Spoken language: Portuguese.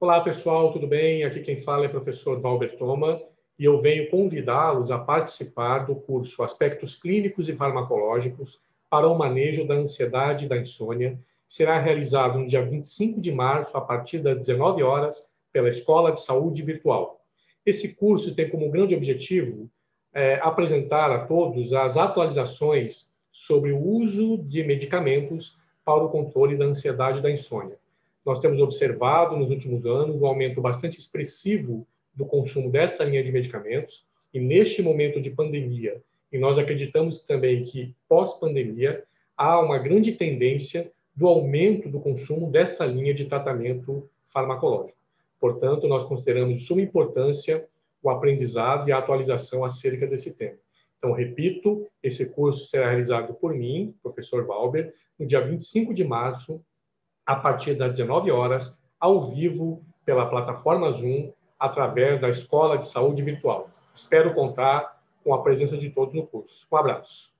Olá, pessoal, tudo bem? Aqui quem fala é o professor Valber Toma e eu venho convidá-los a participar do curso Aspectos Clínicos e Farmacológicos para o Manejo da Ansiedade e da Insônia, será realizado no dia 25 de março, a partir das 19 horas, pela Escola de Saúde Virtual. Esse curso tem como grande objetivo é, apresentar a todos as atualizações sobre o uso de medicamentos para o controle da ansiedade e da insônia nós temos observado nos últimos anos um aumento bastante expressivo do consumo desta linha de medicamentos, e neste momento de pandemia, e nós acreditamos também que pós-pandemia, há uma grande tendência do aumento do consumo desta linha de tratamento farmacológico. Portanto, nós consideramos de suma importância o aprendizado e a atualização acerca desse tema. Então, repito, esse curso será realizado por mim, professor Valber, no dia 25 de março, a partir das 19 horas, ao vivo, pela plataforma Zoom, através da Escola de Saúde Virtual. Espero contar com a presença de todos no curso. Um abraço.